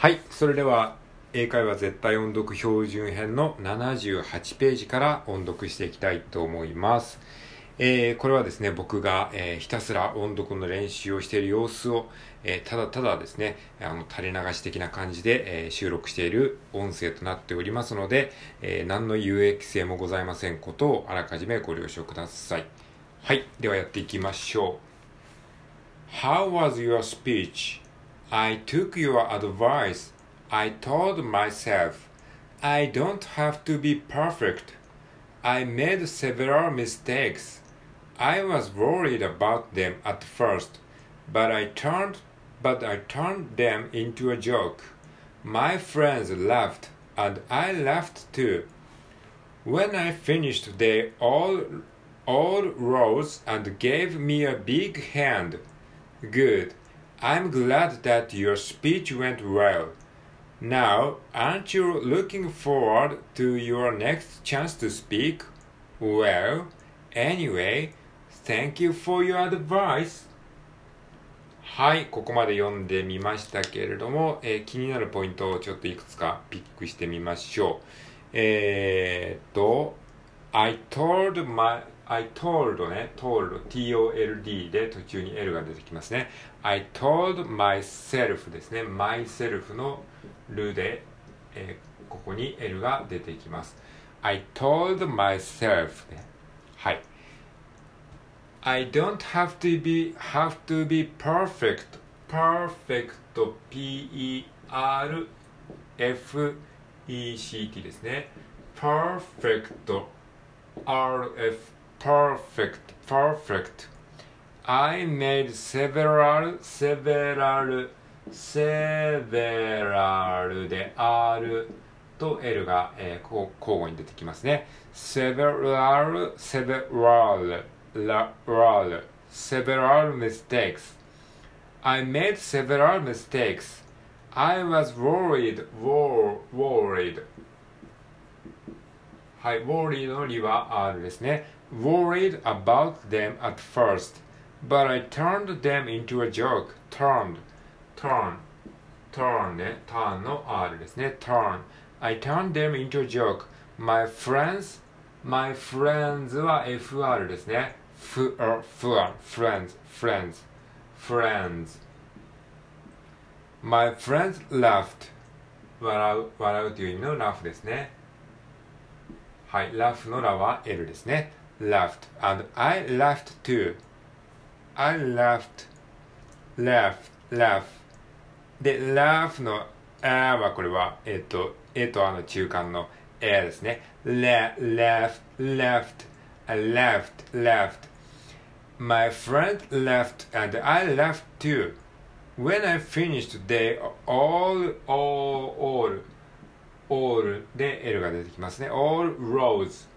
はいそれでは英会話絶対音読標準編の78ページから音読していきたいと思います、えーこれはですね僕が、えーひたすら音読の練習をしている様子を、えーただただですねあの垂れ流し的な感じで、え収録している音声となっておりますので、え何の有益性もございませんことをあらかじめご了承ください。はいではやっていきましょう。How was your speech? I took your advice. I told myself, I don't have to be perfect. I made several mistakes. I was worried about them at first, but I turned but I turned them into a joke. My friends laughed and I laughed too. When I finished they all all rose and gave me a big hand. Good. I'm glad that your speech went well. Now, aren't you looking forward to your next chance to speak? Well, anyway, thank you for your advice. はい、ここまで読んでみましたけれども、えー気になるポイントをちょっといくつかピックしてみましょう。えーっと、I told my, I told ね、told, t-o-l-d で途中に L が出てきますね。I told myself ですね。myself のルで、えーここに L が出てきます。I told myself ね。はい。I don't have to be have to be perfect perfect P E R F E C T ですね perfect r-f-e-c-t perfect perfect I made several several several で R と L が、えーこう交互に出てきますね several several la- ral several mistakes I made several mistakes I was worried wor- worried はい、worried のりは R ですね。worried about them at first, but I turned them into a joke. turned, turn, turn ね、turn の R ですね。turn. I turned them into a joke. My friends, my friends は FR ですね。f, r, f, r, friends, friends, friends. My friends laughed. 笑う、笑うという意味の laugh ですね。はい、laugh のらは L ですね。 laughed and I laughed too. I laughed, laugh, laugh. で、laugh の a はこれは、えっ、と、えとあの中間の a ですね。la, laughed, laughed, I laughed, laughed. My friend laughed and I laughed too. When I finished, they all, all, all, all で L が出てきますね。all rose.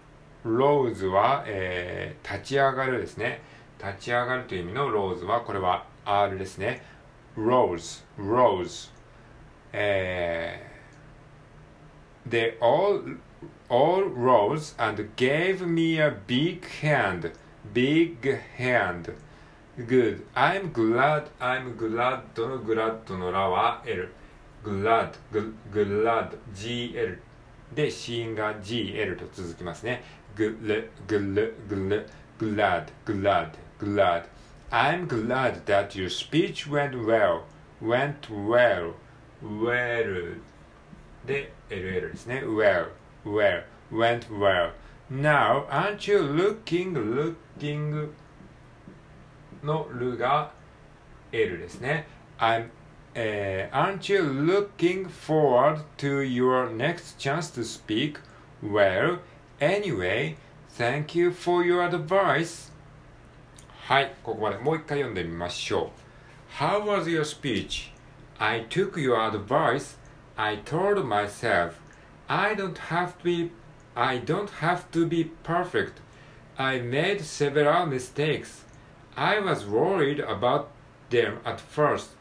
Rose は、えー立ち上がるですね。立ち上がるという意味の rose は、これは R ですね。rose, rose. えー they all, all rose and gave me a big hand. Big hand. Good. I'm glad, I'm glad の glad のらは L。glad, gl- glad, gl で子音が gl と続きますね。gl, gl, gl, glad, glad, glad. I'm glad that your speech went well, went well, well で ll ですね。well, well, went well. Now, aren't you looking, looking のるが L ですね。I'm, えー aren't you looking forward to your next chance to speak? Well, anyway, thank you for your advice. はい、ここまでもう一回読んでみましょう。How was your speech? I took your advice. I told myself, I don't have to be I don't have to be perfect. I made several mistakes. I was worried about them at first,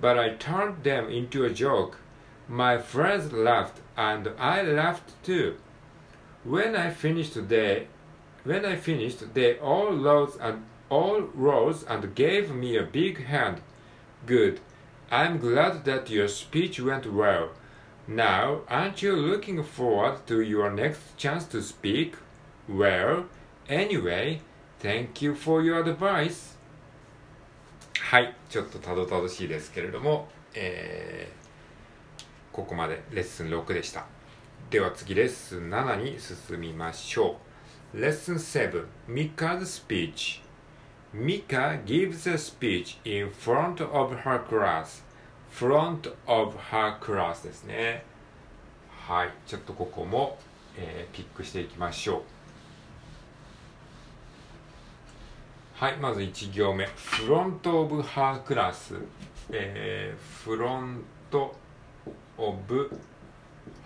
but I turned them into a joke. My friends laughed and I laughed too. When I finished they when I finished they all rose and all rose and gave me a big hand. Good. I'm glad that your speech went well. Now, aren't you looking forward to your next chance to speak? Well, anyway, thank you for your advice. はい、ちょっとたどたどしいですけれども、えー、ここまでレッスン6でした。 では次レッスン7に進みましょう。レッスン7 Mika's speech Mika gives a speech in front of her class front of her class ですねはいちょっとここも、えー、ピックしていきましょうはいまず1行目 front of her class えー、フロント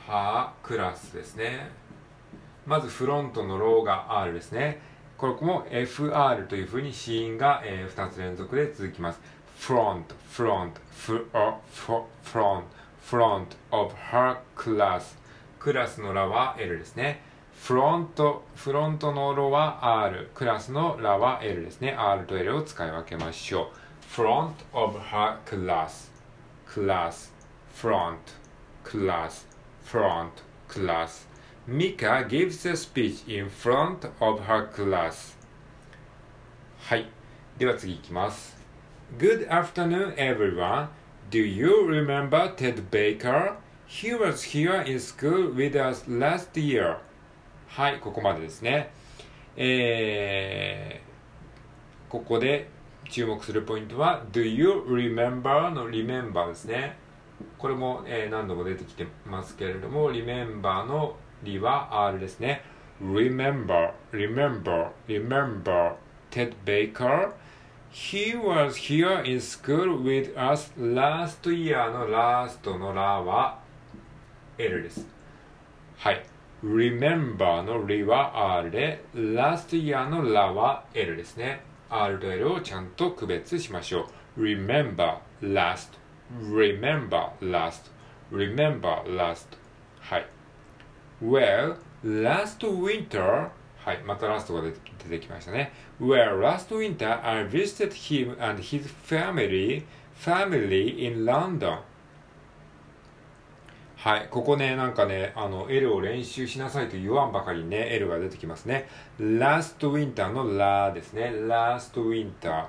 ハークラスですね。まずフロントのローが R ですね。これも FR というふうにシーンが、えー、2つ連続で続きます。フロント、フロント、フロント、フロント、フロント、オブ・ハーク・ラス。クラスのラは L ですね。フロント、フロントのロは R。クラスのラは L ですね。R と L を使い分けましょう。フロント、オブ・ハーク・ラス。クラス、フロント、クラス。Front class Mika gives a speech in front of her class. はい。では次いきます。Good afternoon, everyone. Do you remember Ted Baker? He was here in school with us last year. はい、ここまでですね。えー、ここで注目するポイントは Do you remember の remember ですね。これも、えー、何度も出てきてますけれども、remember のりは R ですね。Remember, remember, remember Ted Baker. He was here in school with us last year の last のらは L です。はい。Remember のりは R で、last year のらは L ですね。R と L をちゃんと区別しましょう。Remember, last, remember, last, remember, last. はい。Well, last winter はい、またラストが出てきましたね。Well, last winter I visited him and his family, family in London. はい、ここね、なんかね、あの、L を練習しなさいと言わんばかりにね、L が出てきますね。last winter のラですね。last winter.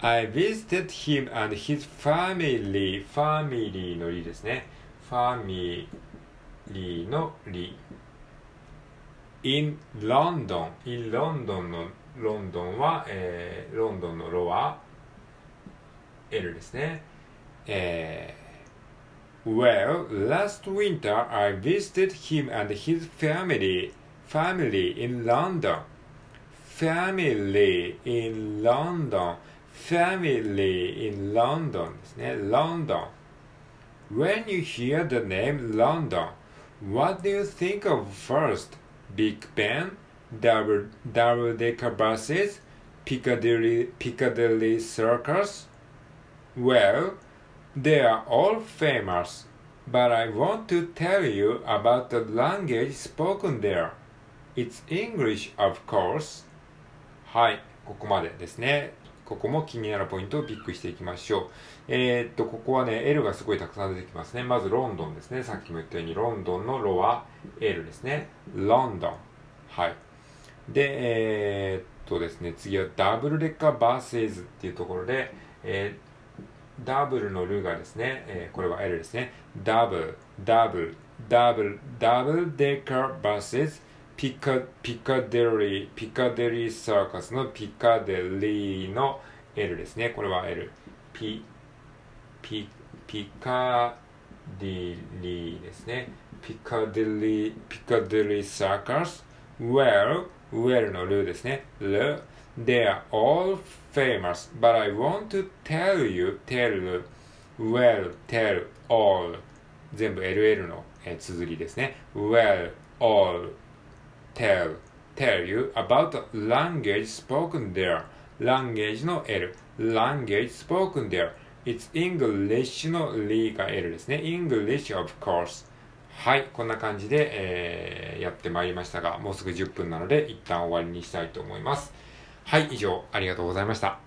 I visited him and his family. family のりですね。family のり。in London。in London のロンドンは、えー、ロンドンのロは L ですね。えー、well, last winter I visited him and his family, family in London. family in London family in London ですね London When you hear the name London What do you think of first? Big Ben, double double decker buses, Piccadilly Piccadilly Circus? Well, they are all famous, but I want to tell you about the language spoken there. It's English, of course. はい、ここまでですね。 ここも気になるポイントをピックしていきましょう。えー、っと、ここはね、L がすごいたくさん出てきますね。まずロンドンですね。さっきも言ったように、ロンドンのロは L ですね。ロンドン。はい。で、えー、っとですね、次はダブルレッカーバーセーズっていうところで、えー、ダブルのルがですね、えー、これは L ですね。ダブル、ダブル、ダブル、ダブルデッカーバーセーズ、ピカピカデリー、ピカデリーサーカスのピカデリーの L ですね。これは L。ピ、ピ、ピカデリーですね。ピカデリー、ピカデリーサーカス。Well, well のルですね。ル。They are all famous, but I want to tell you, tell, well, tell, all 全部 LL の、えー、綴りですね。Well, all, tell, tell you about the language spoken there. language の L, language spoken there. It's English の L が L ですね。English of course. はい、こんな感じで、えー、やってまいりましたが、もうすぐ10分なので、一旦終わりにしたいと思います。はい、以上、ありがとうございました。